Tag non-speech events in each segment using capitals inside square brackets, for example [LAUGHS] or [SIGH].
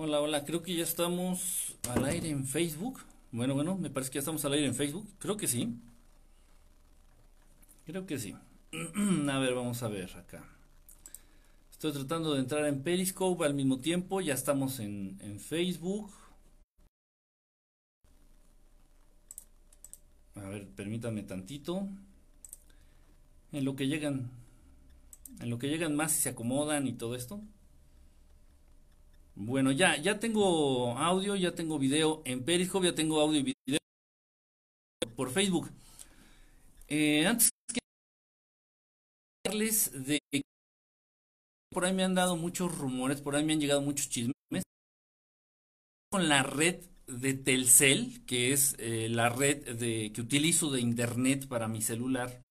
Hola, hola, creo que ya estamos al aire en Facebook. Bueno, bueno, me parece que ya estamos al aire en Facebook. Creo que sí. Creo que sí. [CLEARS THROAT] a ver, vamos a ver acá. Estoy tratando de entrar en Periscope al mismo tiempo. Ya estamos en, en Facebook. A ver, permítanme tantito. En lo que llegan. En lo que llegan más y se acomodan y todo esto. Bueno, ya, ya tengo audio, ya tengo video en Periscope, ya tengo audio y video por Facebook. Eh, antes que de por ahí me han dado muchos rumores, por ahí me han llegado muchos chismes con la red de Telcel, que es eh, la red de, que utilizo de internet para mi celular.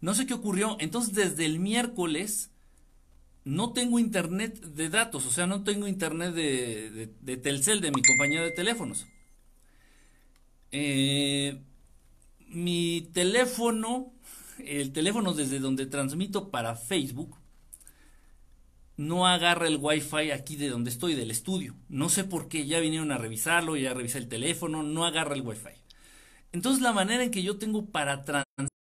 No sé qué ocurrió, entonces desde el miércoles no tengo internet de datos, o sea, no tengo internet de, Telcel, de mi compañía de teléfonos. Eh, mi teléfono, el teléfono desde donde transmito para Facebook, no agarra el wifi aquí de donde estoy, del estudio. No sé por qué, ya vinieron a revisarlo, ya revisé el teléfono, no agarra el wifi. Entonces la manera en que yo tengo para transmitir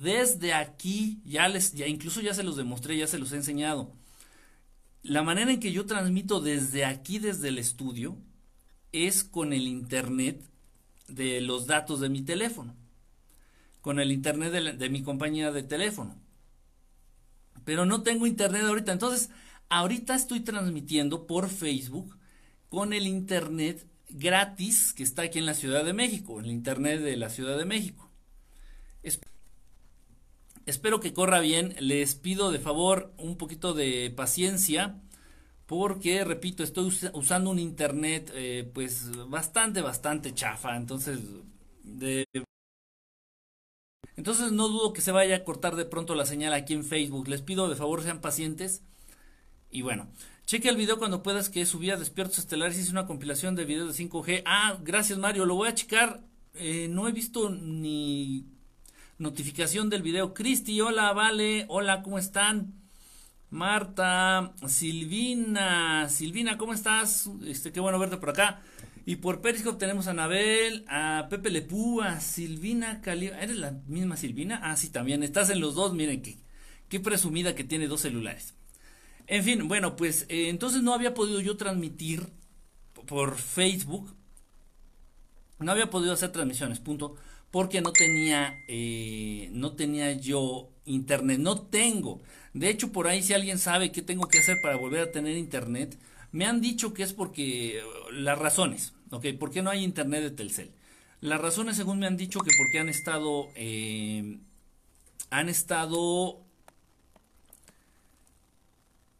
desde aquí, ya les, ya incluso ya se los demostré, ya se los he enseñado. La manera en que yo transmito desde aquí, desde el estudio, es con el internet de los datos de mi teléfono, con el internet de, mi compañía de teléfono. Pero no tengo internet ahorita, entonces ahorita estoy transmitiendo por Facebook con el internet gratis que está aquí en la Ciudad de México, el internet de la Ciudad de México. Espero que corra bien. Les pido de favor un poquito de paciencia. Porque, repito, estoy usando un internet eh, pues bastante, bastante chafa. Entonces. Entonces no dudo que se vaya a cortar de pronto la señal aquí en Facebook. Les pido de favor sean pacientes. Y bueno, cheque el video cuando puedas que subía Despiertos Estelares. Hice una compilación de videos de 5G. Ah, gracias Mario, lo voy a checar. Eh, no he visto ni notificación del video. Cristi, hola, vale, hola, ¿cómo están? Marta, Silvina, Silvina, ¿cómo estás? Este, qué bueno verte por acá. Y por Periscope tenemos a Anabel, a Pepe Lepú, a Silvina Cali. ¿Eres la misma Silvina? Ah, sí, también. Estás en los dos, miren qué, qué presumida que tiene dos celulares. En fin, bueno, pues eh, entonces no había podido yo transmitir por Facebook. No había podido hacer transmisiones, punto porque no tenía, eh, no tenía yo internet, no tengo. De hecho, por ahí si alguien sabe qué tengo que hacer para volver a tener internet, me han dicho que es porque las razones, ¿ok? ¿Por qué no hay internet de Telcel? Las razones, según me han dicho, que porque han estado, eh, han estado,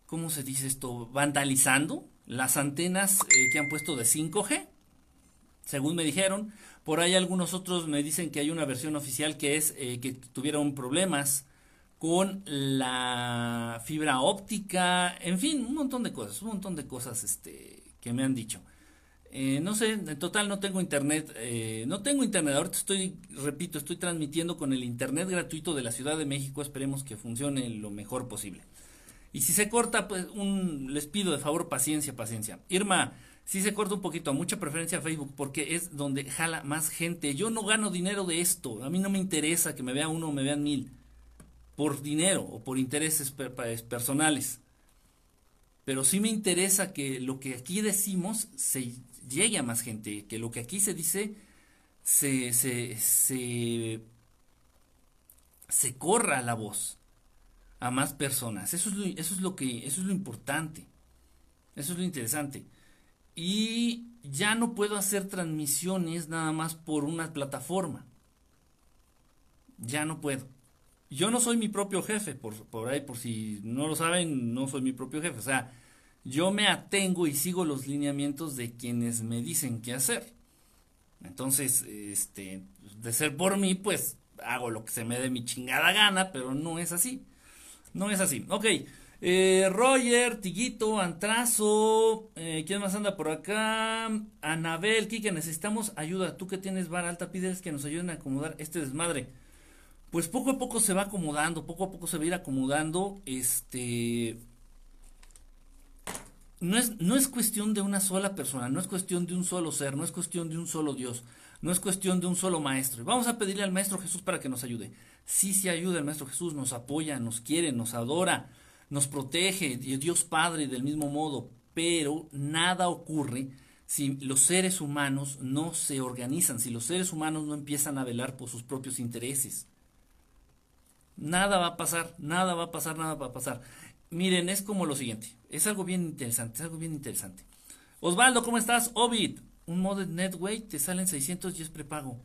¿cómo se dice esto? Vandalizando las antenas eh, que han puesto de 5G, según me dijeron por ahí algunos otros me dicen que hay una versión oficial que es eh, que tuvieron problemas con la fibra óptica, en fin, un montón de cosas, un montón de cosas este, que me han dicho. Eh, no sé, en total no tengo internet, eh, no tengo internet, ahorita estoy, repito, estoy transmitiendo con el internet gratuito de la Ciudad de México, esperemos que funcione lo mejor posible. Y si se corta, pues un, les pido de favor paciencia, paciencia. Irma, sí se corta un poquito, a mucha preferencia Facebook porque es donde jala más gente. Yo no gano dinero de esto, a mí no me interesa que me vea uno o me vean mil por dinero o por intereses personales. Pero sí me interesa que lo que aquí decimos se llegue a más gente, que lo que aquí se dice se, se, se, corra la voz a más personas. Eso es eso es lo que, eso es lo importante. Eso es lo interesante y ya no puedo hacer transmisiones nada más por una plataforma. Ya no puedo. Yo no soy mi propio jefe, por, ahí, por si no lo saben, no soy mi propio jefe. O sea, yo me atengo y sigo los lineamientos de quienes me dicen qué hacer. Entonces, este, de ser por mí, pues hago lo que se me dé mi chingada gana, pero no es así. No es así. Ok. Eh, Roger, Tiguito, Antrazo, eh, ¿quién más anda por acá? Anabel, Kike, necesitamos ayuda. Tú que tienes vara alta, pides que nos ayuden a acomodar este desmadre. Pues poco a poco se va acomodando, poco a poco se va a ir acomodando. Este. no es, no es cuestión de una sola persona, no es cuestión de un solo ser, no es cuestión de un solo Dios, no es cuestión de un solo maestro. Vamos a pedirle al Maestro Jesús para que nos ayude. Sí, sí ayuda el Maestro Jesús, nos apoya, nos quiere, nos adora, nos protege, Dios Padre del mismo modo, pero nada ocurre si los seres humanos no se organizan, si los seres humanos no empiezan a velar por sus propios intereses. Nada va a pasar, nada va a pasar, nada va a pasar. Miren, es como lo siguiente, es algo bien interesante, es algo bien interesante. Osvaldo, ¿cómo estás? Ovid, un modded netway te salen 600 y es prepago.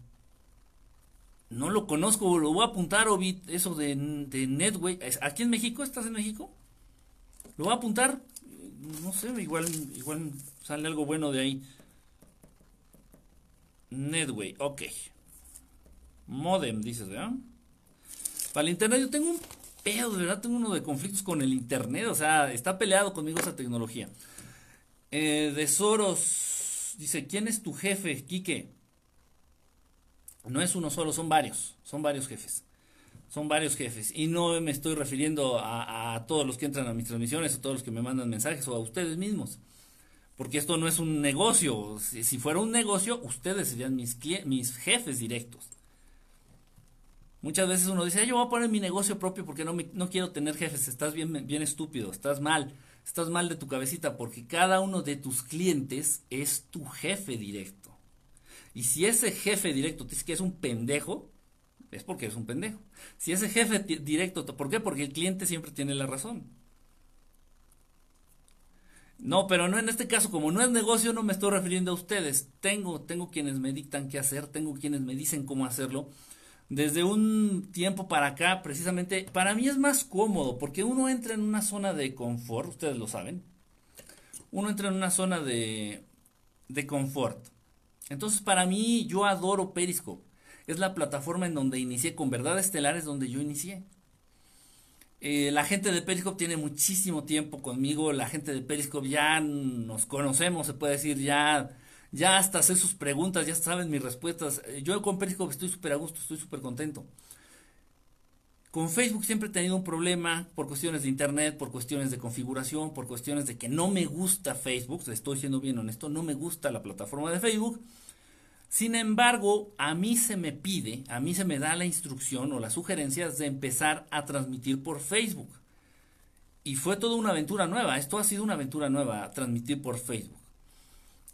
No lo conozco, lo voy a apuntar, Ovid, eso de, de netway. ¿Aquí en México? ¿Estás en México? Lo voy a apuntar, no sé, igual, igual sale algo bueno de ahí. Netway, ok. Modem, dices, ¿verdad? Para el internet yo tengo un pedo, de verdad tengo uno de conflictos con el internet, o sea, está peleado conmigo esa tecnología. Eh, de Soros, dice, ¿quién es tu jefe, Quique? No es uno solo, son varios, son varios jefes. Son varios jefes. Y no me estoy refiriendo a, todos los que entran a mis transmisiones, a todos los que me mandan mensajes o a ustedes mismos. Porque esto no es un negocio. Si, fuera un negocio, ustedes serían mis, mis jefes directos. Muchas veces uno dice, yo voy a poner mi negocio propio porque no, no quiero tener jefes. Estás bien, bien estúpido, estás mal, estás mal de tu cabecita porque cada uno de tus clientes es tu jefe directo. Y si ese jefe directo te dice que es un pendejo, es porque es un pendejo. Si ese jefe directo, ¿por qué? Porque el cliente siempre tiene la razón. No, pero no en este caso, como no es negocio, no me estoy refiriendo a ustedes. Tengo, tengo quienes me dictan qué hacer, tengo quienes me dicen cómo hacerlo desde un tiempo para acá, precisamente, para mí es más cómodo, porque uno entra en una zona de confort, ustedes lo saben. Uno entra en una zona de, de confort. Entonces, para mí, yo adoro Periscope. Es la plataforma en donde inicié, con Verdad Estelar es donde yo inicié. Eh, la gente de Periscope tiene muchísimo tiempo conmigo, la gente de Periscope ya nos conocemos, se puede decir, ya ya hasta sé sus preguntas, ya saben mis respuestas. Eh, yo con Periscope estoy súper a gusto, estoy súper contento. Con Facebook siempre he tenido un problema por cuestiones de internet, por cuestiones de configuración, por cuestiones de que no me gusta Facebook, estoy siendo bien honesto, no me gusta la plataforma de Facebook. Sin embargo, a mí se me pide, a mí se me da la instrucción o las sugerencias de empezar a transmitir por Facebook. Y fue toda una aventura nueva, esto ha sido una aventura nueva, transmitir por Facebook.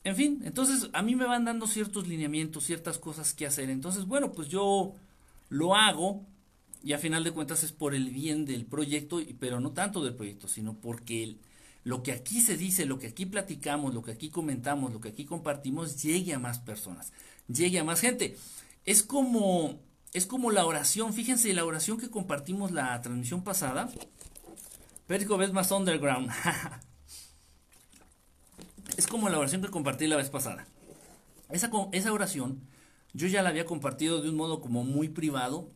En fin, entonces a mí me van dando ciertos lineamientos, ciertas cosas que hacer. Entonces, bueno, pues yo lo hago y a final de cuentas es por el bien del proyecto, pero no tanto del proyecto, sino porque lo que aquí se dice, lo que aquí platicamos, lo que aquí comentamos, lo que aquí compartimos, llegue a más personas, llegue a más gente. Es como, es como la oración, fíjense, la oración que compartimos la transmisión pasada. Perico ves más underground. [LAUGHS] es como la oración que compartí la vez pasada. Esa, esa oración yo ya la había compartido de un modo como muy privado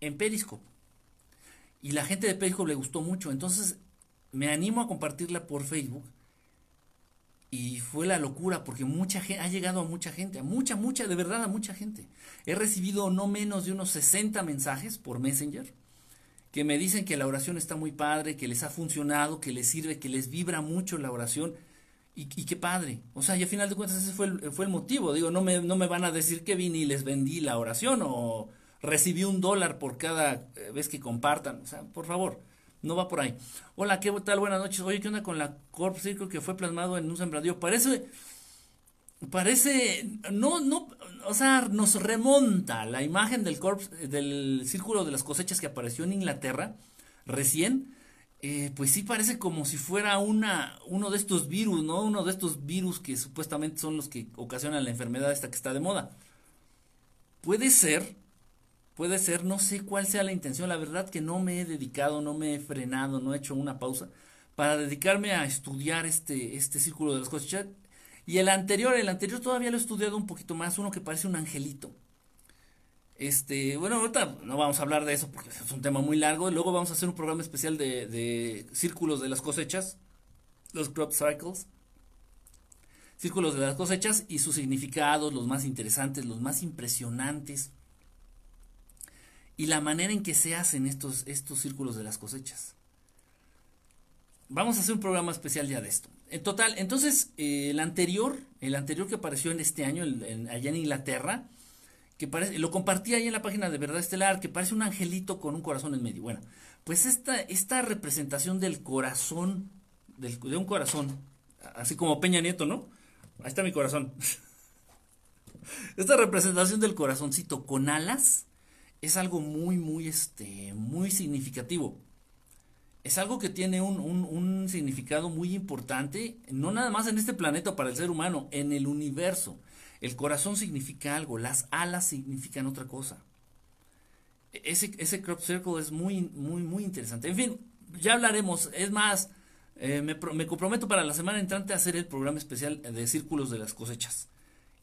en Periscope. Y la gente de Periscope le gustó mucho. Entonces me animo a compartirla por Facebook. Y fue la locura porque mucha gente, ha llegado a mucha gente, a mucha, mucha, de verdad a mucha gente. He recibido no menos de unos 60 mensajes por Messenger que me dicen que la oración está muy padre, que les ha funcionado, que les sirve, que les vibra mucho la oración y, qué padre. O sea, y al final de cuentas ese fue el, fue el motivo. Digo, no me, no me van a decir que vine y les vendí la oración o recibí un dólar por cada eh, vez que compartan. O sea, por favor, no va por ahí. Hola, ¿qué tal? Buenas noches. Oye, ¿qué onda con la Corp Circle que fue plasmado en un sembradío? Parece, parece, no, no, o sea, nos remonta la imagen del Corp, del Círculo de las Cosechas que apareció en Inglaterra recién eh, pues sí parece como si fuera una, uno de estos virus, ¿no? Uno de estos virus que supuestamente son los que ocasionan la enfermedad esta que está de moda. Puede ser, puede ser, no sé cuál sea la intención, la verdad que no me he dedicado, no me he frenado, no he hecho una pausa para dedicarme a estudiar este, este círculo de las cosas. Y el anterior, el anterior todavía lo he estudiado un poquito más, uno que parece un angelito. Este, bueno, ahorita no vamos a hablar de eso porque es un tema muy largo. Luego vamos a hacer un programa especial de, de círculos de las cosechas, los crop cycles. Círculos de las cosechas y sus significados, los más interesantes, los más impresionantes. Y la manera en que se hacen estos, estos círculos de las cosechas. vamos a hacer un programa especial ya de esto. En total, entonces, eh, el anterior, el anterior que apareció en este año, allá en Inglaterra, que parece, lo compartí ahí en la página de Verdad Estelar, que parece un angelito con un corazón en medio. Bueno, pues esta, esta representación del corazón, de un corazón, así como Peña Nieto, ¿no? Ahí está mi corazón. [LAUGHS] esta representación del corazoncito con alas es algo muy, muy, este, muy significativo es algo que tiene un, significado muy importante, no nada más en este planeta para el ser humano, en el universo. El corazón significa algo, las alas significan otra cosa. E-, ese, ese crop circle es muy, muy, muy interesante. En fin, ya hablaremos. Es más, eh, me, me, comprometo para la semana entrante a hacer el programa especial de círculos de las cosechas.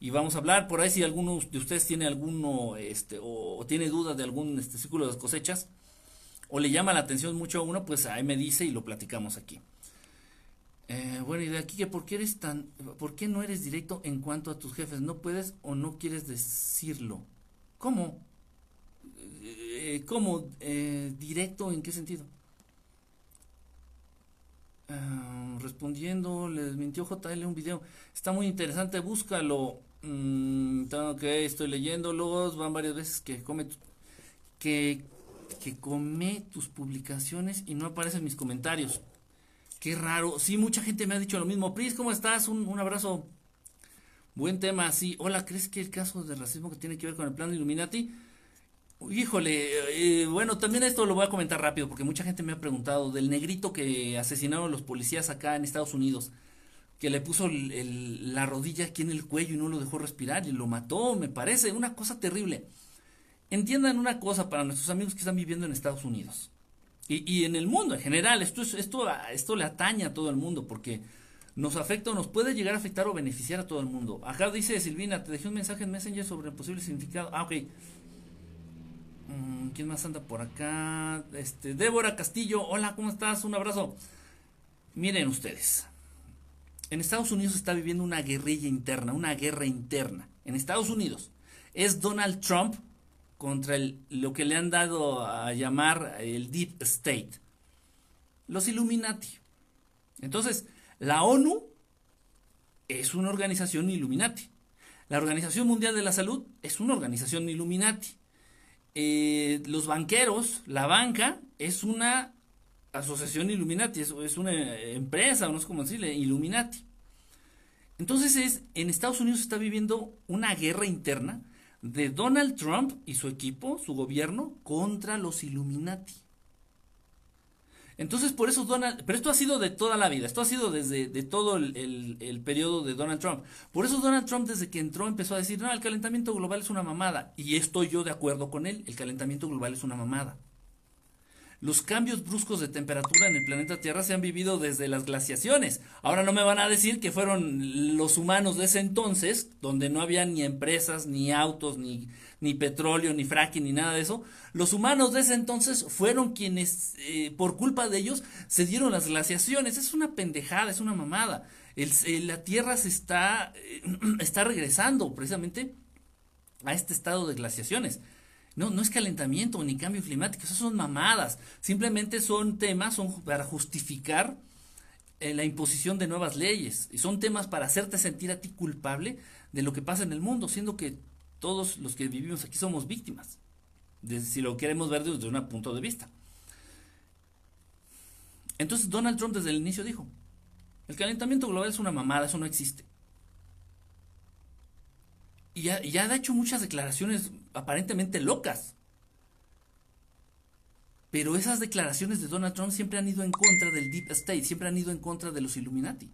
Y vamos a hablar por ahí si alguno de ustedes tiene alguno, este, o, tiene dudas de algún este, círculo de cosechas o le llama la atención mucho a uno, pues ahí me dice y lo platicamos aquí. Eh, bueno, y de aquí que por qué eres tan, por qué no eres directo en cuanto a tus jefes, no puedes o no quieres decirlo. ¿Cómo? Eh, ¿Cómo? Eh, ¿Directo en qué sentido? Ah, respondiendo, les mintió JL un video. Está muy interesante, búscalo. Mm, ok, estoy leyéndolos, van varias veces que come que que come tus publicaciones y no aparecen mis comentarios. Qué raro. Sí, mucha gente me ha dicho lo mismo. Pris, ¿cómo estás? Un, abrazo. Buen tema, sí. Hola, ¿crees que el caso de racismo que tiene que ver con el plan de Illuminati? Híjole, eh, bueno, también esto lo voy a comentar rápido porque mucha gente me ha preguntado del negrito que asesinaron los policías acá en Estados Unidos, que le puso la rodilla aquí en el cuello y no lo dejó respirar y lo mató, me parece, una cosa terrible. Entiendan una cosa para nuestros amigos que están viviendo en Estados Unidos y, en el mundo en general. Esto, esto, esto le atañe a todo el mundo porque nos afecta o nos puede llegar a afectar o beneficiar a todo el mundo. Acá dice Silvina, te dejé un mensaje en Messenger sobre el posible significado. Ah, ok. Mm, ¿Quién más anda por acá? Este, Débora Castillo, hola, ¿cómo estás? Un abrazo. Miren ustedes, en Estados Unidos está viviendo una guerrilla interna, una guerra interna. En Estados Unidos es Donald Trump contra lo que le han dado a llamar el Deep State, los Illuminati. Entonces, la ONU es una organización Illuminati. La Organización Mundial de la Salud es una organización Illuminati. Eh, los banqueros, la banca, es una asociación Illuminati, es, es una empresa, no sé cómo decirle, Illuminati. Entonces es, en Estados Unidos está viviendo una guerra interna de Donald Trump y su equipo, su gobierno, contra los Illuminati. Entonces, por eso Donald, pero esto ha sido de toda la vida, esto ha sido desde de todo el, el, periodo de Donald Trump. Por eso Donald Trump desde que entró empezó a decir, no, el calentamiento global es una mamada. Y estoy yo de acuerdo con él, el calentamiento global es una mamada. Los cambios bruscos de temperatura en el planeta Tierra se han vivido desde las glaciaciones. Ahora no me van a decir que fueron los humanos de ese entonces, donde no había ni empresas, ni autos, ni, ni petróleo, ni fracking, ni nada de eso. Los humanos de ese entonces fueron quienes, eh, por culpa de ellos, se dieron las glaciaciones. Es una pendejada, es una mamada. la Tierra se está, [CLEARS THROAT] está regresando precisamente a este estado de glaciaciones. No, no es calentamiento ni cambio climático, esas son mamadas. Simplemente son temas para justificar eh, la imposición de nuevas leyes. Y son temas para hacerte sentir a ti culpable de lo que pasa en el mundo, siendo que todos los que vivimos aquí somos víctimas. si lo queremos ver desde un punto de vista. Entonces Donald Trump desde el inicio dijo, el calentamiento global es una mamada, eso no existe. Y ya ha hecho muchas declaraciones aparentemente locas. Pero esas declaraciones de Donald Trump siempre han ido en contra del Deep State, siempre han ido en contra de los Illuminati.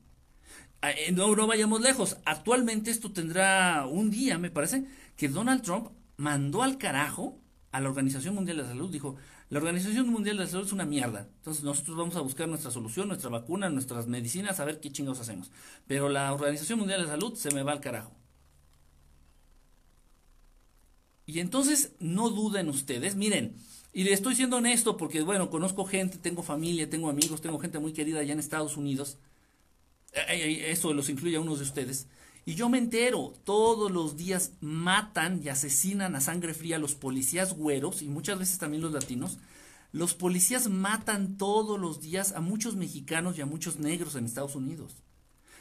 Ah, eh, no, no vayamos lejos. Actualmente esto tendrá un día, me parece, que Donald Trump mandó al carajo a la Organización Mundial de la Salud. Dijo, la Organización Mundial de la Salud es una mierda. Entonces nosotros vamos a buscar nuestra solución, nuestra vacuna, nuestras medicinas, a ver qué chingados hacemos. Pero la Organización Mundial de la Salud se me va al carajo. Y entonces no duden ustedes, miren, y le estoy siendo honesto porque, bueno, conozco gente, tengo familia, tengo amigos, tengo gente muy querida allá en Estados Unidos. Eh, eh, eso los incluye a unos de ustedes. Y yo me entero, todos los días matan y asesinan a sangre fría a los policías güeros y muchas veces también los latinos. Los policías matan todos los días a muchos mexicanos y a muchos negros en Estados Unidos.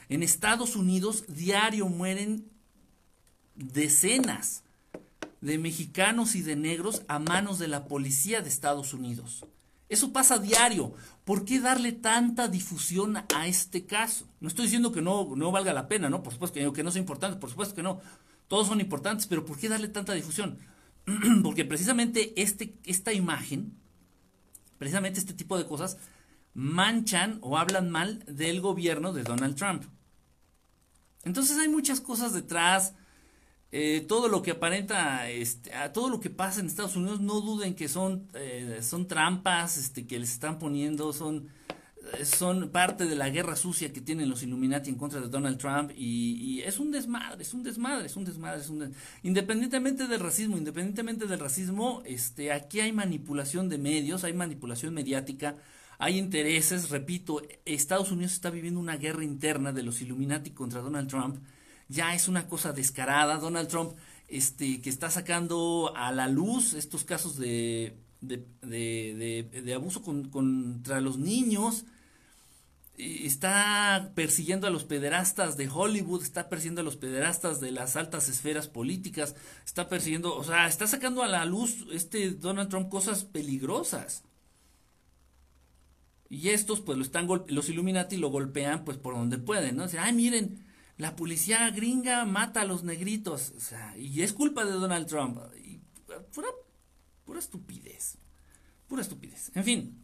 En Estados Unidos diario mueren decenas de mexicanos y de negros a manos de la policía de Estados Unidos. Eso pasa diario. ¿Por qué darle tanta difusión a este caso? No estoy diciendo que no, no valga la pena, ¿no? Por supuesto que, que no sea importante, por supuesto que no. Todos son importantes, pero ¿por qué darle tanta difusión? [CLEARS THROAT] Porque precisamente este, esta imagen, precisamente este tipo de cosas, manchan o hablan mal del gobierno de Donald Trump. Entonces hay muchas cosas detrás. Eh, todo lo que aparenta, este, a todo lo que pasa en Estados Unidos, no duden que son, eh, son trampas este, que les están poniendo, son, eh, son parte de la guerra sucia que tienen los Illuminati en contra de Donald Trump y, es un desmadre, es un desmadre, es un desmadre, es un independientemente del racismo, independientemente del racismo, este, aquí hay manipulación de medios, hay manipulación mediática, hay intereses, repito, Estados Unidos está viviendo una guerra interna de los Illuminati contra Donald Trump. Ya es una cosa descarada. Donald Trump, este, que está sacando a la luz estos casos de, de, de, abuso contra los niños. Está persiguiendo a los pederastas de Hollywood, está persiguiendo a los pederastas de las altas esferas políticas, está persiguiendo, o sea, está sacando a la luz este Donald Trump cosas peligrosas. Y estos, pues, lo están los Illuminati lo golpean, pues, por donde pueden, ¿no? Sea, ay, miren, la policía gringa mata a los negritos, o sea, y es culpa de Donald Trump. Y, pura, pura estupidez, pura estupidez. En fin,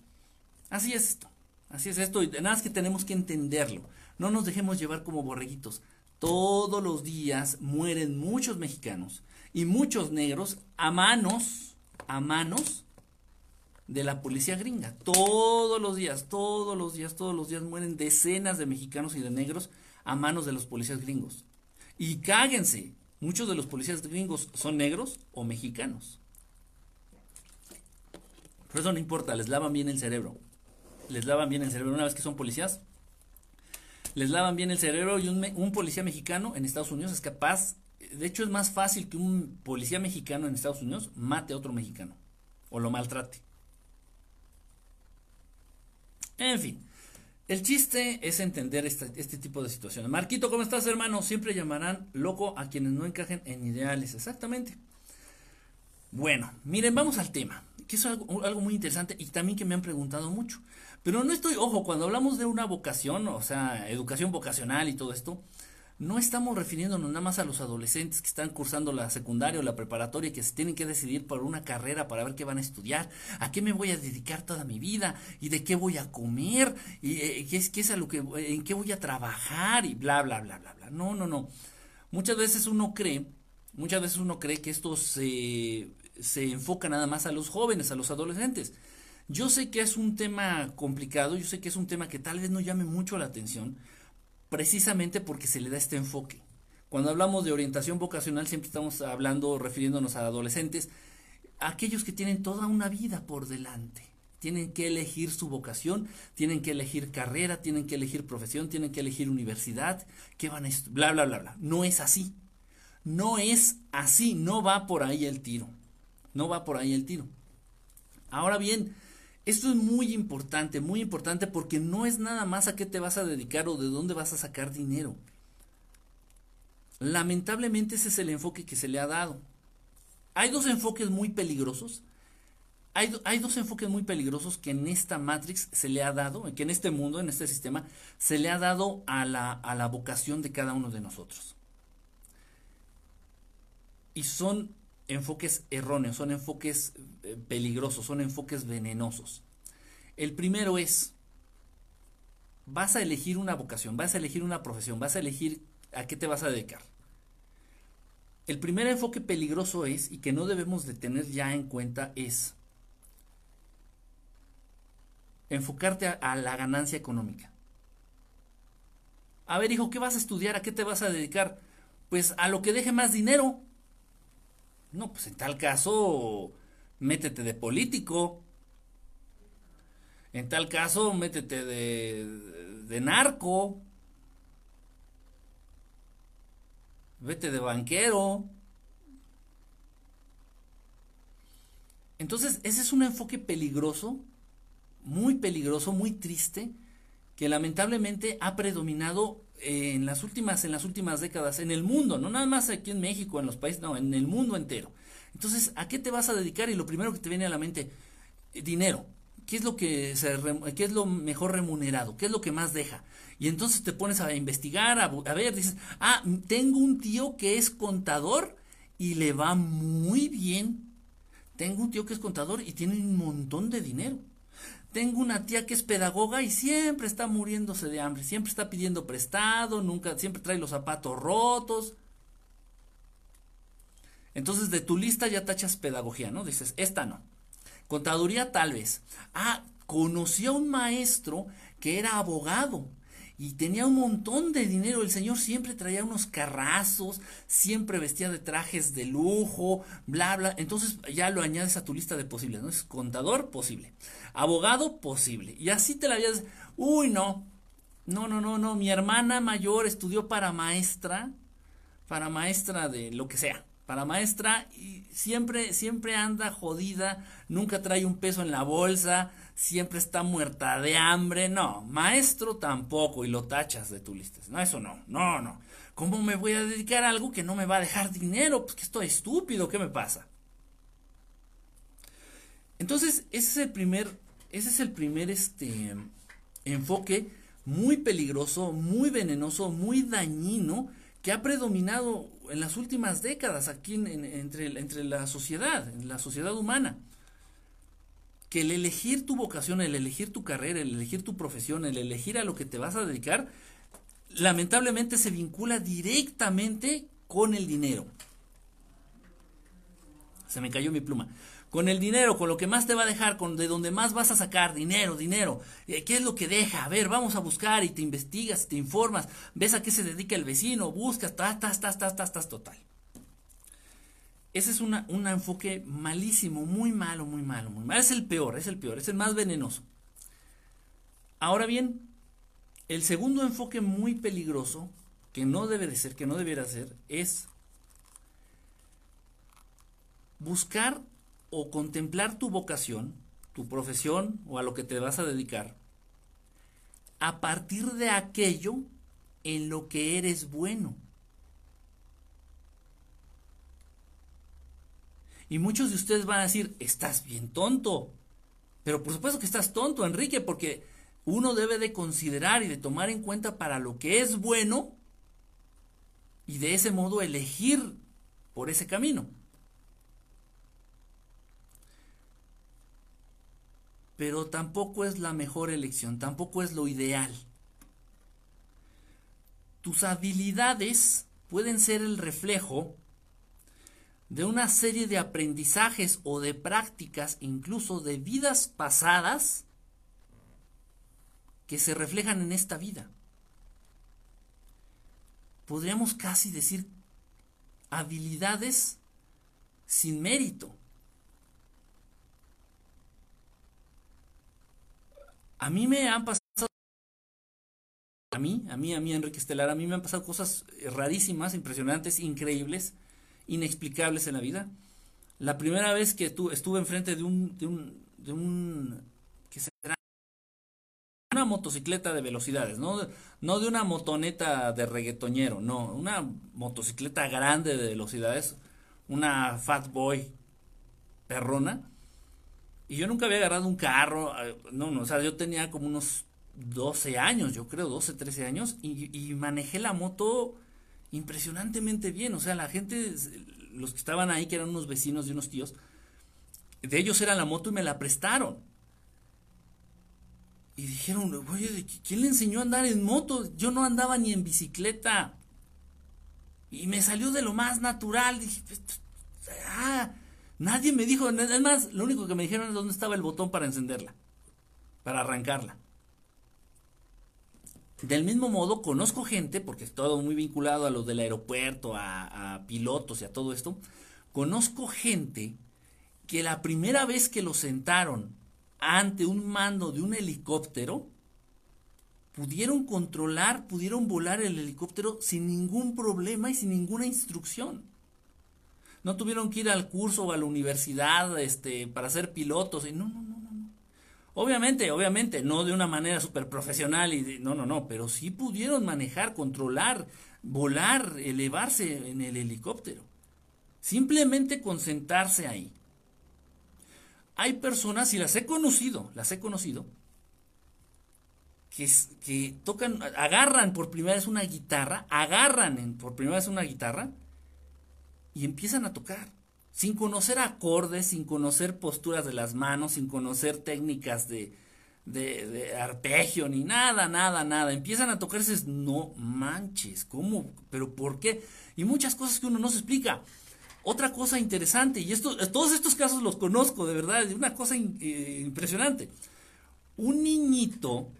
así es esto, así es esto, y nada más que tenemos que entenderlo. No nos dejemos llevar como borreguitos. Todos los días mueren muchos mexicanos y muchos negros a manos, a manos de la policía gringa. Todos los días, todos los días, todos los días mueren decenas de mexicanos y de negros a manos de los policías gringos. Y cáguense, muchos de los policías gringos son negros o mexicanos. Pero eso no importa, les lavan bien el cerebro. Les lavan bien el cerebro una vez que son policías. Les lavan bien el cerebro y un, policía mexicano en Estados Unidos es capaz, de hecho es más fácil que un policía mexicano en Estados Unidos mate a otro mexicano o lo maltrate. En fin, el chiste es entender este, tipo de situaciones. Marquito, ¿cómo estás, hermano? Siempre llamarán loco a quienes no encajen en ideales. Exactamente. Bueno, miren, vamos al tema, que es algo, algo, muy interesante y también que me han preguntado mucho. Pero no estoy, ojo, cuando hablamos de una vocación, o sea, educación vocacional y todo esto, no estamos refiriéndonos nada más a los adolescentes que están cursando la secundaria o la preparatoria, que se tienen que decidir por una carrera para ver qué van a estudiar, a qué me voy a dedicar toda mi vida y de qué voy a comer y eh, qué es, qué es lo que, en qué voy a trabajar y bla, bla, bla, bla, bla. No, no, no. Muchas veces uno cree, muchas veces uno cree que esto se, se enfoca nada más a los jóvenes, a los adolescentes. Yo sé que es un tema complicado, yo sé que es un tema que tal vez no llame mucho la atención, precisamente porque se le da este enfoque. Cuando hablamos de orientación vocacional siempre estamos hablando, refiriéndonos a adolescentes, aquellos que tienen toda una vida por delante. Tienen que elegir su vocación, tienen que elegir carrera, tienen que elegir profesión, tienen que elegir universidad, que van a bla, bla, bla, bla. No es así. No es así, no va por ahí el tiro. No va por ahí el tiro. Ahora bien, esto es muy importante, muy importante porque no es nada más a qué te vas a dedicar o de dónde vas a sacar dinero. Lamentablemente ese es el enfoque que se le ha dado. Hay dos enfoques muy peligrosos. Hay, dos enfoques muy peligrosos que en esta Matrix se le ha dado, que en este mundo, en este sistema, se le ha dado a la vocación de cada uno de nosotros. Y son enfoques erróneos, son enfoques eh, peligrosos, son enfoques venenosos. El primero es, vas a elegir una vocación, vas a elegir una profesión, vas a elegir a qué te vas a dedicar. El primer enfoque peligroso es, y que no debemos de tener ya en cuenta, es enfocarte a, a la ganancia económica. A ver, hijo, ¿qué vas a estudiar? ¿A qué te vas a dedicar? Pues a lo que deje más dinero. No, pues en tal caso, métete de político. En tal caso, métete de, narco. Vete de banquero. Entonces, ese es un enfoque peligroso, muy peligroso, muy triste, que lamentablemente ha predominado en las últimas en las últimas décadas en el mundo, no nada más aquí en México, en los países, no, en el mundo entero. Entonces, ¿a qué te vas a dedicar? Y lo primero que te viene a la mente, dinero. ¿Qué es lo que se, qué es lo mejor remunerado? ¿Qué es lo que más deja? Y entonces te pones a investigar, a, a ver, dices, ah, tengo un tío que es contador y le va muy bien. Tengo un tío que es contador y tiene un montón de dinero. Tengo una tía que es pedagoga y siempre está muriéndose de hambre, siempre está pidiendo prestado, nunca, siempre trae los zapatos rotos. Entonces de tu lista ya tachas pedagogía, ¿no? Dices, esta no. Contaduría tal vez. Ah, conocí a un maestro que era abogado y tenía un montón de dinero. El señor siempre traía unos carrazos, siempre vestía de trajes de lujo, bla, bla. Entonces ya lo añades a tu lista de posibles, ¿no? Es contador, posible. Abogado, posible. Y así te la habías... Uy, no. No, no, no, no. Mi hermana mayor estudió para maestra, para maestra de lo que sea para maestra y siempre, siempre anda jodida, nunca trae un peso en la bolsa, siempre está muerta de hambre. No, maestro tampoco y lo tachas de tu lista. No, eso no, no, no. ¿Cómo me voy a dedicar a algo que no me va a dejar dinero? Pues que estoy estúpido, ¿qué me pasa? Entonces, ese es el primer, ese es el primer este, enfoque muy peligroso, muy venenoso, muy dañino que ha predominado en las últimas décadas aquí entre, entre la sociedad, en la sociedad humana que el elegir tu vocación, el elegir tu carrera, el elegir tu profesión, el elegir a lo que te vas a dedicar, lamentablemente se vincula directamente con el dinero. Se me cayó mi pluma. Con el dinero, con lo que más te va a dejar, con de donde más vas a sacar dinero, dinero. Eh, ¿Qué es lo que deja? A ver, vamos a buscar y te investigas, te informas, ves a qué se dedica el vecino, buscas, tas, tas, tas, tas, tas, tas, total. Ese es un enfoque malísimo, muy malo, muy malo, muy malo. Es el peor, es el peor, es el más venenoso. Ahora bien, el segundo enfoque muy peligroso, que no debe de ser, que no debiera ser, es buscar o contemplar tu vocación, tu profesión o a lo que te vas a dedicar, a partir de aquello en lo que eres bueno. Y muchos de ustedes van a decir, estás bien tonto. Pero por supuesto que estás tonto, Enrique, porque uno debe de considerar y de tomar en cuenta para lo que es bueno y de ese modo elegir por ese camino. Pero tampoco es la mejor elección, tampoco es lo ideal. Tus habilidades pueden ser el reflejo de una serie de aprendizajes o de prácticas, incluso de vidas pasadas, que se reflejan en esta vida. Podríamos casi decir habilidades sin mérito. A mí me han pasado a mí, a mí, a mí, Enrique Estelar, a mí me han pasado cosas rarísimas, impresionantes, increíbles, inexplicables en la vida. La primera vez que tu, estuve enfrente de un, de un, de un, ¿qué será? Una motocicleta de velocidades, ¿no? No de una motoneta de reggaetoñero, no, una motocicleta grande de velocidades, una Fat Boy perrona. Y yo nunca había agarrado un carro, eh, no, no, o sea, yo tenía como unos 12 años, yo creo, 12, 13 años, y manejé la moto impresionantemente bien. O sea, la gente, los que estaban ahí, que eran unos vecinos de unos tíos, de ellos era la moto y me la prestaron. Y dijeron, oye, ¿quién le enseñó a andar en moto? Yo no andaba ni en bicicleta. Y me salió de lo más natural. Dije, pues, ah, nadie me dijo, además, lo único que me dijeron es dónde estaba el botón para encenderla, para arrancarla. Del mismo modo, conozco gente, porque todo muy vinculado a los del aeropuerto, a, pilotos y a todo esto, conozco gente que la primera vez que lo sentaron ante un mando de un helicóptero, pudieron controlar, pudieron volar el helicóptero sin ningún problema y sin ninguna instrucción. no tuvieron que ir al curso o a la universidad este, para ser pilotos. No, no, no. Obviamente, obviamente, no de una manera súper profesional y no, no, no, pero sí pudieron manejar, controlar, volar, elevarse en el helicóptero. Simplemente concentrarse ahí. Hay personas, y las he conocido, las he conocido, que, que tocan, agarran por primera vez una guitarra, agarran por primera vez una guitarra y empiezan a tocar, sin conocer acordes, sin conocer posturas de las manos, sin conocer técnicas de, de, arpegio, ni nada, nada, nada. Empiezan a tocar no manches, ¿cómo? ¿Pero por qué? Y muchas cosas que uno no se explica. Otra cosa interesante, y esto, todos estos casos los conozco, de verdad, una cosa eh, impresionante. Un niñito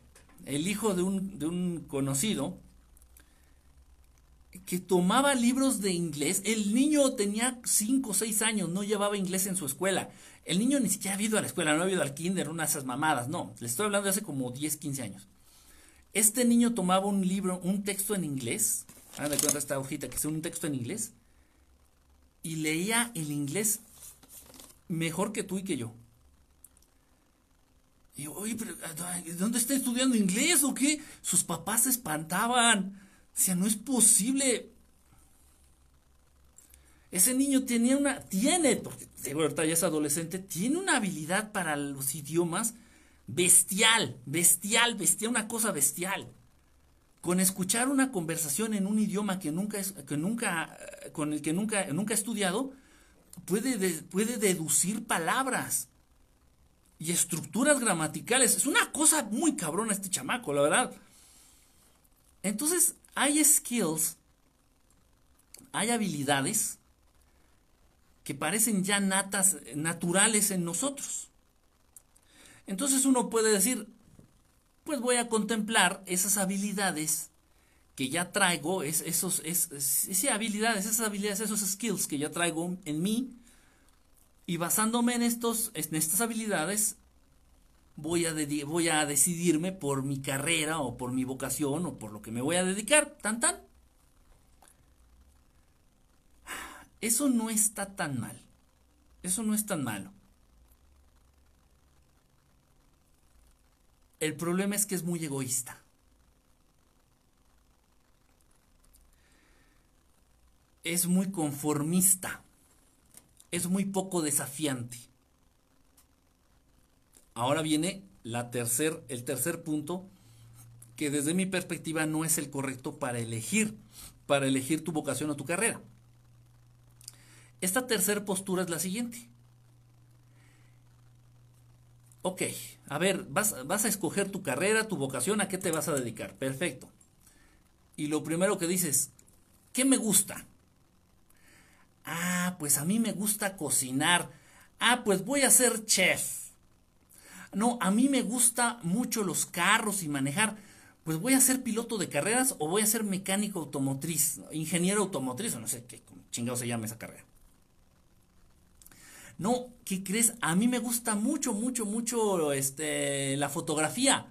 el hijo de un conocido, que tomaba libros de inglés. El niño tenía 5 o 6 años, no llevaba inglés en su escuela. El niño ni siquiera ha ido a la escuela, no ha ido al kinder, una de esas mamadas, no. Le estoy hablando de hace como 10, 15 años. Este niño tomaba un libro, un texto en inglés, hagan cuenta esta hojita que es un texto en inglés, y leía el inglés mejor que tú y que yo. Y oye, pero ¿dónde está estudiando inglés o qué? Sus papás se espantaban. O sea, no es posible. Ese niño tenía una, tiene, porque ahorita ya es adolescente, tiene una habilidad para los idiomas bestial, bestial, bestial, una cosa bestial. Con escuchar una conversación en un idioma que nunca, que nunca, con el que nunca, nunca ha estudiado, puede, puede deducir palabras y estructuras gramaticales. Es una cosa muy cabrona este chamaco, la verdad. Entonces, hay skills, hay habilidades que parecen ya natas, naturales en nosotros. Entonces uno puede decir, pues voy a contemplar esas habilidades que ya traigo, es, esos, es, esas habilidades, esas habilidades, esos skills que ya traigo en mí, y basándome en, estos, en estas habilidades, voy a, voy a decidirme por mi carrera o por mi vocación o por lo que me voy a dedicar. Tan tan. Eso no está tan mal. Eso no es tan malo. El problema es que es muy egoísta. Es muy conformista es muy poco desafiante. Ahora viene la el tercer punto, que desde mi perspectiva no es el correcto para elegir, para elegir tu vocación o tu carrera. Esta tercera postura es la siguiente. Ok, a ver, vas a escoger tu carrera, tu vocación, a qué te vas a dedicar. Perfecto. Y lo primero que dices, ¿qué me gusta? Ah, pues a mí me gusta cocinar. Ah, pues voy a ser chef. No, a mí me gusta mucho los carros y manejar. Pues voy a ser piloto de carreras o voy a ser mecánico automotriz, ingeniero automotriz, o no sé qué chingado se llama esa carrera. No, ¿qué crees? A mí me gusta mucho, mucho, mucho este, la fotografía.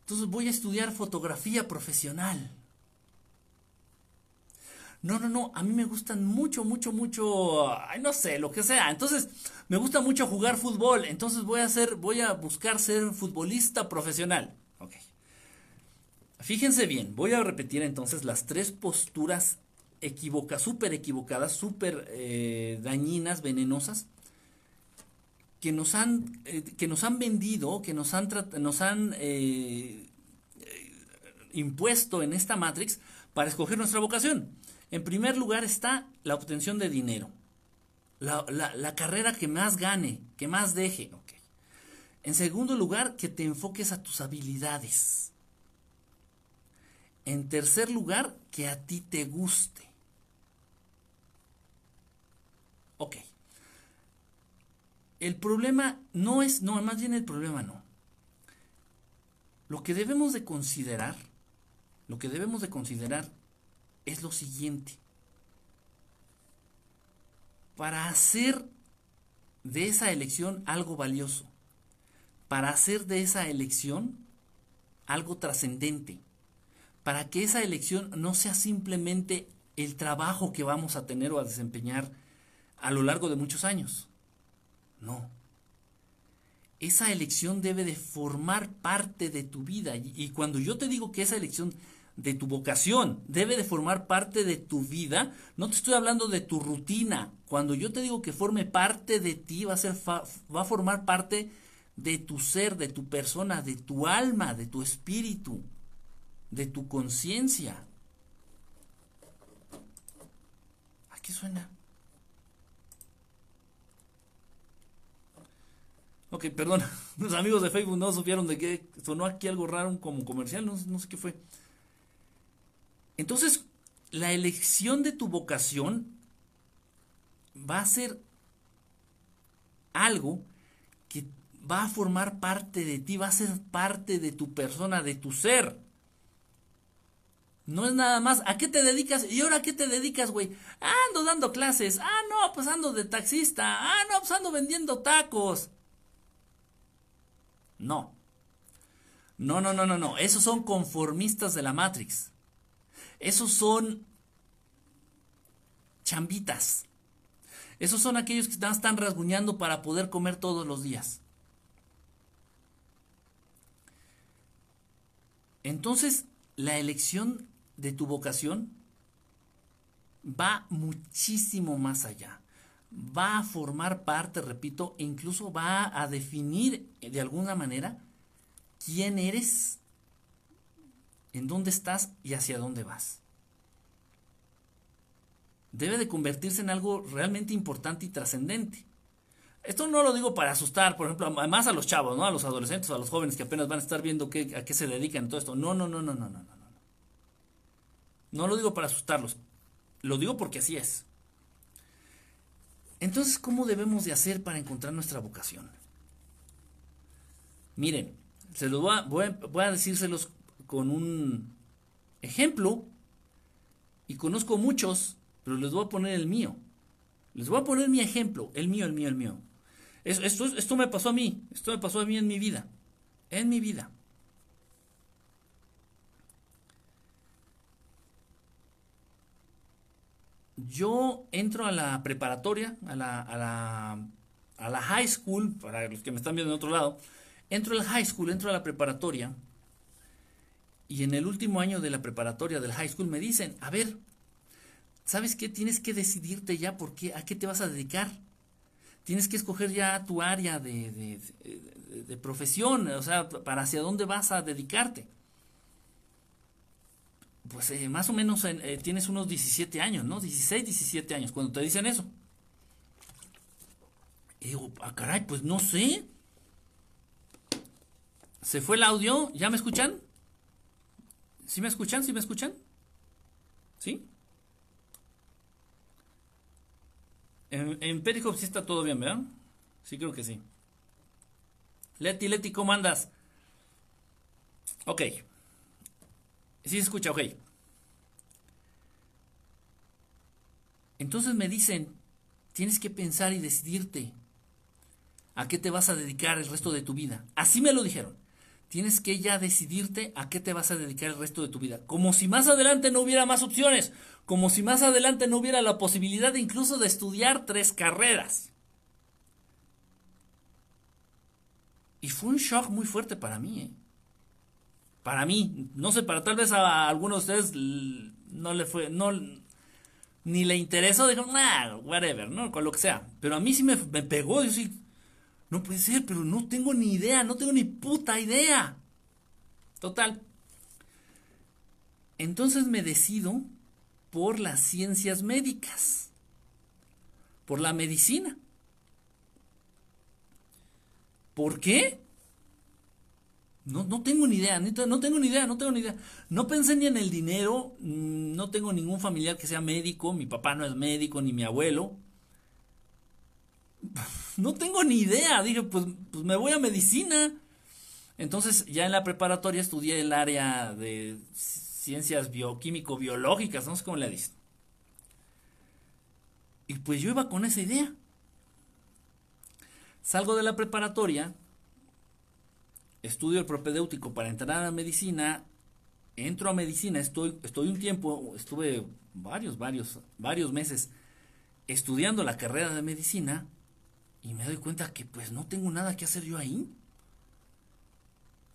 Entonces voy a estudiar fotografía profesional. No, no, no, a mí me gustan mucho, mucho, mucho, ay, no sé, lo que sea. Entonces, me gusta mucho jugar fútbol, entonces voy a hacer, voy a buscar ser futbolista profesional. Ok. Fíjense bien, voy a repetir entonces las tres posturas equivocadas, súper equivocadas, súper eh, dañinas, venenosas, que nos han, eh, que nos han vendido, que nos han, nos han eh, impuesto en esta Matrix para escoger nuestra vocación. En primer lugar está la obtención de dinero. La, carrera que más gane, que más deje. En segundo lugar, que te enfoques a tus habilidades. En tercer lugar, que a ti te guste. Ok. El problema no es, no, más bien el problema no. Lo que debemos de considerar, lo que debemos de considerar es lo siguiente. Para hacer de esa elección algo valioso, para hacer de esa elección algo trascendente, para que esa elección no sea simplemente el trabajo que vamos a tener o a desempeñar a lo largo de muchos años. No. Esa elección debe de formar parte de tu vida. Y cuando yo te digo que esa elección de tu vocación debe de formar parte de tu vida, no te estoy hablando de tu rutina. Cuando yo te digo que forme parte de ti, va a, ser va a formar parte de tu ser, de tu persona, de tu alma, de tu espíritu, de tu conciencia. ¿A qué suena? Ok, perdón, [LAUGHS] los amigos de Facebook no supieron de qué sonó aquí algo raro como comercial, no, no sé qué fue. Entonces, la elección de tu vocación va a ser algo que va a formar parte de ti, va a ser parte de tu persona, de tu ser. No es nada más, ¿a qué te dedicas? ¿Y ahora a qué te dedicas, güey? ando dando clases. Ah, no, pues ando de taxista. Ah, no, pues ando vendiendo tacos. No. No, no, no, no, no. Esos son conformistas de la Matrix. Esos son chambitas. Esos son aquellos que están rasguñando para poder comer todos los días. Entonces, la elección de tu vocación va muchísimo más allá va a formar parte, repito, e incluso va a definir de alguna manera quién eres, en dónde estás y hacia dónde vas. Debe de convertirse en algo realmente importante y trascendente. Esto no lo digo para asustar, por ejemplo, más a los chavos, ¿no? A los adolescentes, a los jóvenes que apenas van a estar viendo qué, a qué se dedican todo esto. No, no, no, no, no, no, no, no. Lo digo para asustarlos. Lo digo porque así es. Entonces, ¿cómo debemos de hacer para encontrar nuestra vocación? Miren, se los voy a, voy a, con un ejemplo y conozco muchos, pero les voy a poner el mío. Les voy a poner mi ejemplo, el mío, el mío, el mío. Esto, esto me pasó a mí, esto me pasó a mí en mi vida, en mi vida. yo entro a la preparatoria, a la, a la, a la high school, para los que me están viendo de otro lado, entro al high school, entro a la preparatoria, y en el último año de la preparatoria del high school me dicen, a ver, ¿sabes qué? Tienes que decidirte ya por qué, a qué te vas a dedicar. Tienes que escoger ya tu área de, profesión, o sea, para hacia dónde vas a dedicarte pues eh, más o menos eh, tienes unos 17 años, ¿no? 16, 17 años, cuando te dicen eso. Y digo, ah, caray, pues no sé. ¿Se fue el audio? ¿Ya me escuchan? ¿Sí me escuchan? ¿Sí me escuchan? ¿Sí? En, en sí está todo bien, ¿verdad? Sí, creo que sí. Leti, Leti, ¿cómo andas? Ok. Sí se escucha, ok. Entonces me dicen, tienes que pensar y decidirte a qué te vas a dedicar el resto de tu vida. Así me lo dijeron. Tienes que ya decidirte a qué te vas a dedicar el resto de tu vida. Como si más adelante no hubiera más opciones. Como si más adelante no hubiera la posibilidad incluso de estudiar tres carreras. Y fue un shock muy fuerte para mí. ¿eh? Para mí, no sé, para tal vez a algunos de ustedes no le fue, no, ni le interesó, dijo, nah, whatever, ¿no? Con lo que sea. Pero a mí sí me, me pegó, yo sí, no puede ser, pero no tengo ni idea, no tengo ni puta idea. Total. Entonces me decido por las ciencias médicas, por la medicina. ¿Por qué? No, no tengo ni idea, no tengo ni idea, no tengo ni idea. No pensé ni en el dinero, mm, no tengo ningún familiar que sea médico, mi papá no es médico, ni mi abuelo. No tengo ni idea, dije, pues, pues me voy a medicina. Entonces ya en la preparatoria estudié el área de ciencias bioquímico-biológicas, no sé cómo le dicen. Y pues yo iba con esa idea. Salgo de la preparatoria estudio el propedéutico para entrar a medicina, entro a medicina, estoy, estoy un tiempo, estuve varios, varios, varios meses estudiando la carrera de medicina y me doy cuenta que pues no tengo nada que hacer yo ahí.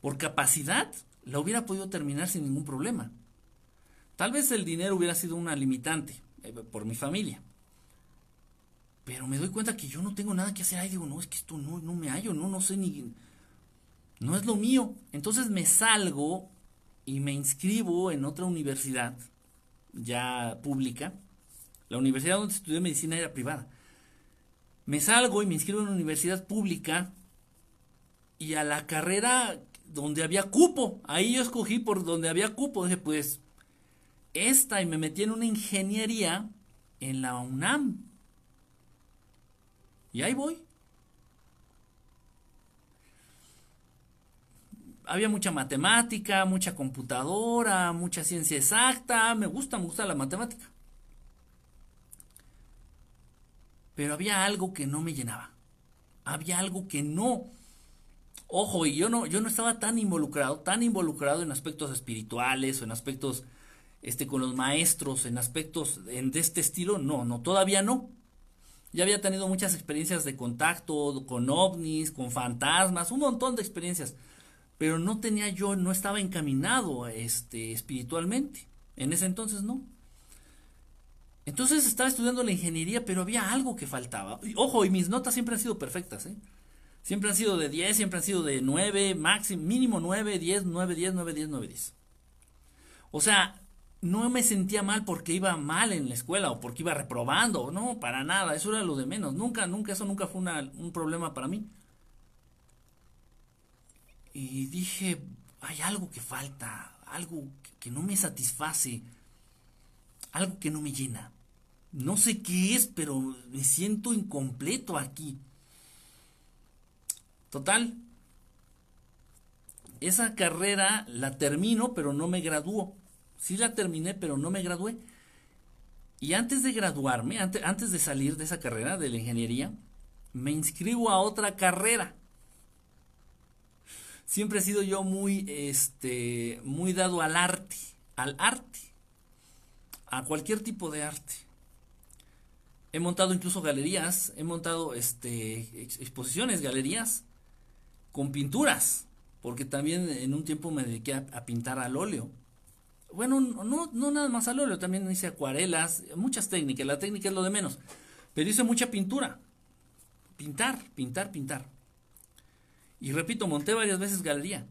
Por capacidad la hubiera podido terminar sin ningún problema. Tal vez el dinero hubiera sido una limitante eh, por mi familia. Pero me doy cuenta que yo no tengo nada que hacer ahí. Digo, no, es que esto no, no me hallo, no, no sé ni... No es lo mío. Entonces me salgo y me inscribo en otra universidad, ya pública. La universidad donde estudié medicina era privada. Me salgo y me inscribo en una universidad pública y a la carrera donde había cupo. Ahí yo escogí por donde había cupo. Dije, pues, esta y me metí en una ingeniería en la UNAM. Y ahí voy. Había mucha matemática, mucha computadora, mucha ciencia exacta. Me gusta, me gusta la matemática. Pero había algo que no me llenaba. Había algo que no Ojo, y yo no, yo no estaba tan involucrado, tan involucrado en aspectos espirituales o en aspectos este, con los maestros, en aspectos en, de este estilo, no, no, todavía no. Ya había tenido muchas experiencias de contacto con ovnis, con fantasmas, un montón de experiencias, pero no tenía yo, no estaba encaminado este, espiritualmente. En ese entonces no. Entonces estaba estudiando la ingeniería, pero había algo que faltaba. ojo, y mis notas siempre han sido perfectas, ¿eh? Siempre han sido de 10, siempre han sido de 9, máximo, mínimo 9, 10, 9, 10, 9, 10, 9, 10. O sea, no me sentía mal porque iba mal en la escuela o porque iba reprobando, no, para nada, eso era lo de menos, nunca, nunca, eso nunca fue una, un problema para mí. Y dije, hay algo que falta, algo que no me satisface, algo que no me llena. No sé qué es, pero me siento incompleto aquí. Total. Esa carrera la termino, pero no me graduó. Sí la terminé, pero no me gradué. Y antes de graduarme, antes, de salir de esa carrera de la ingeniería, me inscribo a otra carrera. Siempre he sido yo muy, este, muy dado al arte, al arte, a cualquier tipo de arte. He montado incluso galerías, he montado este, exposiciones, galerías, con pinturas, porque también en un tiempo me dediqué a, pintar al óleo. Bueno, no, no nada más al óleo, también hice acuarelas, muchas técnicas, la técnica es lo de menos, pero hice mucha pintura, pintar, pintar, pintar. Y repito, monté varias veces galería.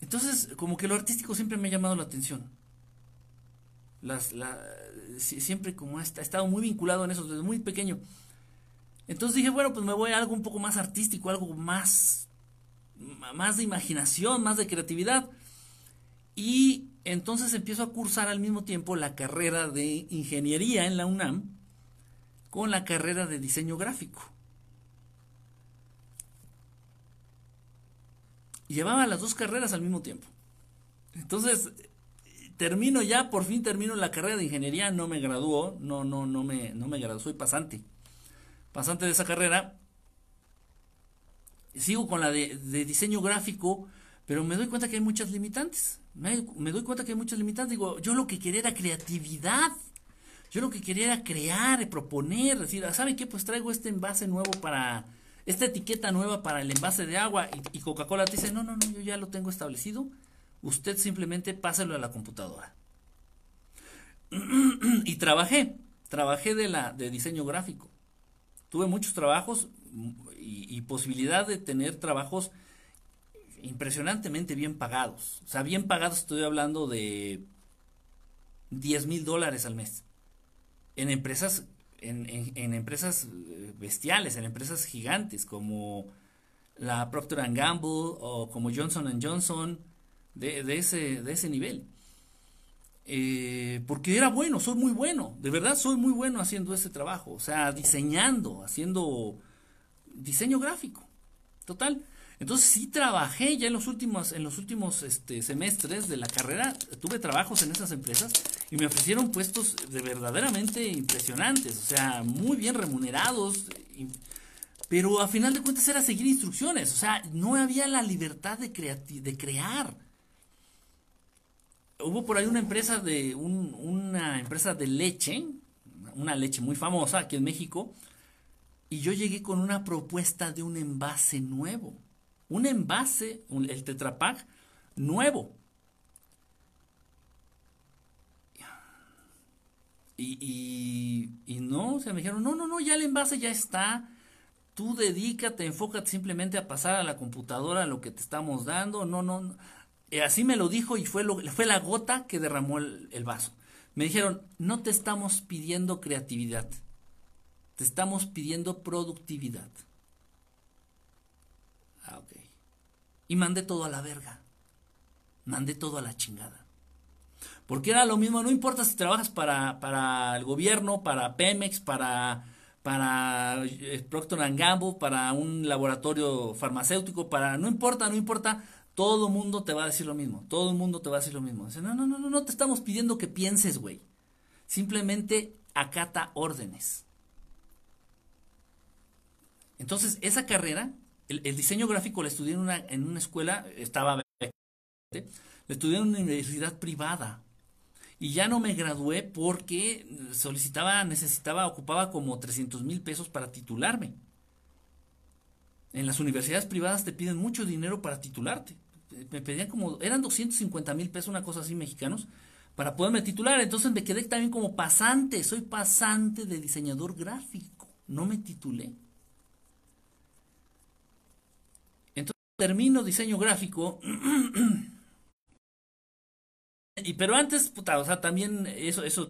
Entonces, como que lo artístico siempre me ha llamado la atención. Las, la, siempre como ha estado muy vinculado en eso desde muy pequeño. Entonces dije, bueno, pues me voy a algo un poco más artístico, algo más, más de imaginación, más de creatividad. Y entonces empiezo a cursar al mismo tiempo la carrera de ingeniería en la UNAM con la carrera de diseño gráfico. Llevaba las dos carreras al mismo tiempo. Entonces, termino ya, por fin termino la carrera de ingeniería, no me graduó, no, no, no me, no me graduó, soy pasante pasante de esa carrera, sigo con la de, diseño gráfico, pero me doy cuenta que hay muchas limitantes. Me, doy cuenta que hay muchas limitantes. Digo, yo lo que quería era creatividad. Yo lo que quería era crear, proponer, decir, ah, ¿saben qué? Pues traigo este envase nuevo para, esta etiqueta nueva para el envase de agua y, y Coca-Cola te dice, no, no, no, yo ya lo tengo establecido. Usted simplemente páselo a la computadora. [CLEARS THROAT] y trabajé, trabajé de la de diseño gráfico tuve muchos trabajos y, posibilidad de tener trabajos impresionantemente bien pagados. O sea, bien pagados estoy hablando de 10 mil dólares al mes. En empresas, en, en, empresas eh, bestiales, en empresas gigantes como la Procter Gamble o como Johnson Johnson, de, de, ese, de ese nivel. Eh, porque era bueno, soy muy bueno, de verdad soy muy bueno haciendo ese trabajo, o sea, diseñando, haciendo diseño gráfico, total. Entonces sí trabajé ya en los últimos, en los últimos este, semestres de la carrera, tuve trabajos en esas empresas y me ofrecieron puestos de verdaderamente impresionantes, o sea, muy bien remunerados, pero a final de cuentas era seguir instrucciones, o sea, no había la libertad de, de crear hubo por ahí una empresa de una empresa de leche una leche muy famosa aquí en México, y yo llegué con una propuesta de un envase nuevo. Un envase, el Tetra Pak nuevo. Y, y, no, se me dijeron, no, no, no, ya el envase ya está. Tú dedícate, enfócate simplemente a pasar a la computadora lo que te estamos dando. No, no. Así me lo dijo y fue, lo, fue la gota que derramó el, el vaso. Me dijeron, no te estamos pidiendo creatividad, te estamos pidiendo productividad. Ah, ok. Y mandé todo a la verga. Mandé todo a la chingada. Porque era lo mismo, no importa si trabajas para, para el gobierno, para Pemex, para, para eh, Procter Gamble, para un laboratorio farmacéutico, para no importa, no importa, todo el mundo te va a decir lo mismo, todo el mundo te va a decir lo mismo. Dice, no, no, no, no, no te estamos pidiendo que pienses, güey. Simplemente acata órdenes. Entonces, esa carrera, el, diseño gráfico la estudié en una, en una escuela, estaba, la estudié en una universidad privada. Y ya no me gradué porque solicitaba, necesitaba, ocupaba como 300 mil pesos para titularme. En las universidades privadas te piden mucho dinero para titularte. Me pedían como, eran 250 mil pesos, una cosa así mexicanos, para poderme titular. Entonces me quedé también como pasante, soy pasante de diseñador gráfico, no me titulé. Entonces termino diseño gráfico. [CLEARS THROAT] Y pero antes, puta, o sea, también eso, eso.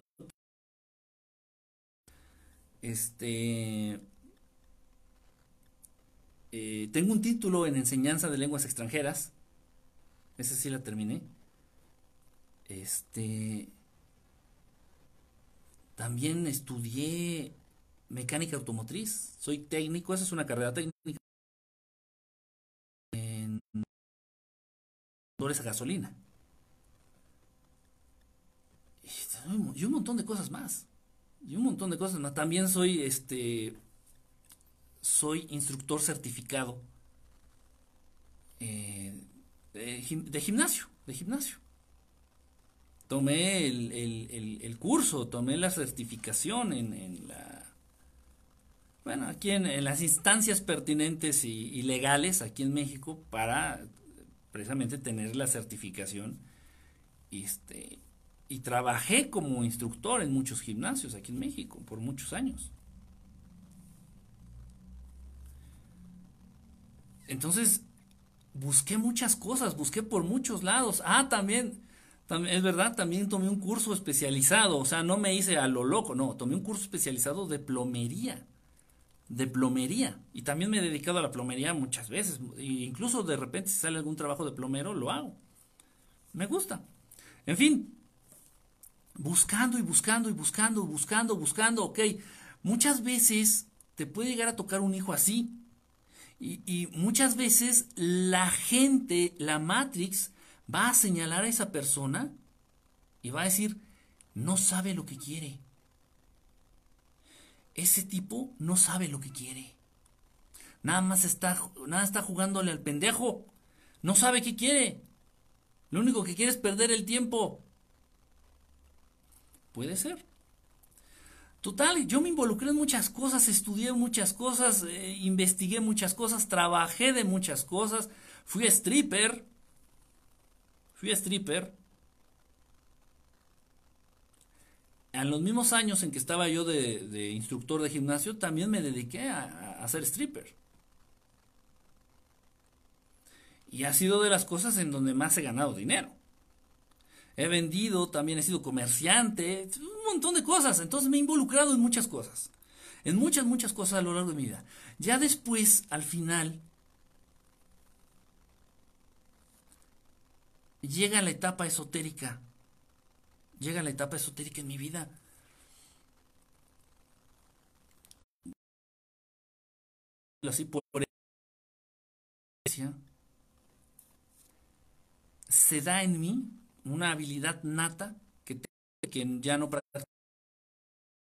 Este. Eh, tengo un título en enseñanza de lenguas extranjeras. Ese sí la terminé. Este. También estudié mecánica automotriz. Soy técnico, esa es una carrera técnica. En motores a gasolina. y un montón de cosas más. Y un montón de cosas más. También soy este soy instructor certificado eh, de, gimnasio, de gimnasio. Tomé el, curso, tomé la certificación en, la bueno, aquí en, las instancias pertinentes y, legales aquí en México para precisamente tener la certificación este, y trabajé como instructor en muchos gimnasios aquí en México por muchos años. Entonces, busqué muchas cosas, busqué por muchos lados. Ah, también, también, es verdad, también tomé un curso especializado, o sea, no me hice a lo loco, no, tomé un curso especializado de plomería, de plomería. Y también me he dedicado a la plomería muchas veces, e incluso de repente si sale algún trabajo de plomero, lo hago. Me gusta. En fin, buscando y buscando y buscando, buscando, buscando, ok. Muchas veces te puede llegar a tocar un hijo así. Y, muchas veces la gente, la Matrix, va a señalar a esa persona y va a decir, no sabe lo que quiere. Ese tipo no sabe lo que quiere. Nada más está, nada está jugándole al pendejo. No sabe qué quiere. Lo único que quiere es perder el tiempo. Puede ser. Total, yo me involucré en muchas cosas, estudié muchas cosas, eh, investigué muchas cosas, trabajé de muchas cosas, fui stripper, fui stripper. En los mismos años en que estaba yo de, instructor de gimnasio, también me dediqué a, a ser stripper. Y ha sido de las cosas en donde más he ganado dinero he vendido, también he sido comerciante, un montón de cosas. Entonces me he involucrado en muchas cosas. En muchas, muchas cosas a lo largo de mi vida. Ya después, al final, llega la etapa esotérica. Llega la etapa esotérica en mi vida. Así por se da en mí una habilidad nata que, ya no practica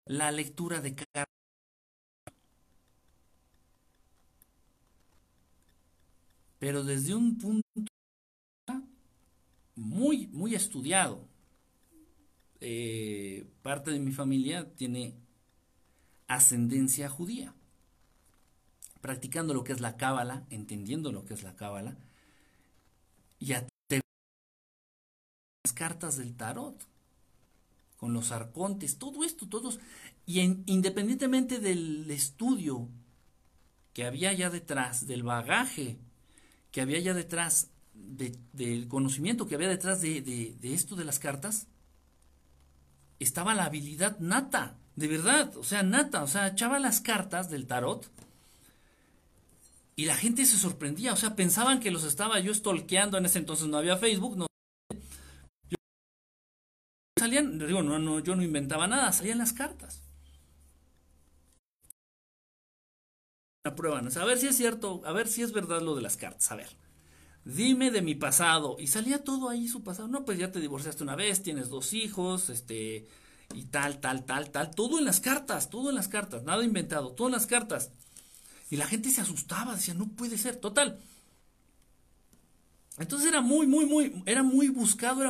la lectura de cartas. Pero desde un punto muy, muy estudiado. Eh, parte de mi familia tiene ascendencia judía, practicando lo que es la cábala, entendiendo lo que es la cábala, y a cartas del tarot, con los arcontes, todo esto, todos, y independientemente del estudio que había allá detrás, del bagaje que había allá detrás, del conocimiento que había detrás de, de esto de las cartas, estaba la habilidad nata, de verdad, o sea, nata, o sea, echaba las cartas del tarot y la gente se sorprendía, o sea, pensaban que los estaba yo stalkeando, en ese entonces no había Facebook, no. Salían, digo, no, no, yo no inventaba nada, salían las cartas. La prueba, a ver si es cierto, a ver si es verdad lo de las cartas, a ver. Dime de mi pasado. Y salía todo ahí su pasado. No, pues ya te divorciaste una vez, tienes dos hijos, este, y tal, tal, tal, tal. Todo en las cartas, todo en las cartas, nada inventado, todo en las cartas. Y la gente se asustaba, decía, no puede ser, total. Entonces era muy, muy, muy, era muy buscado, era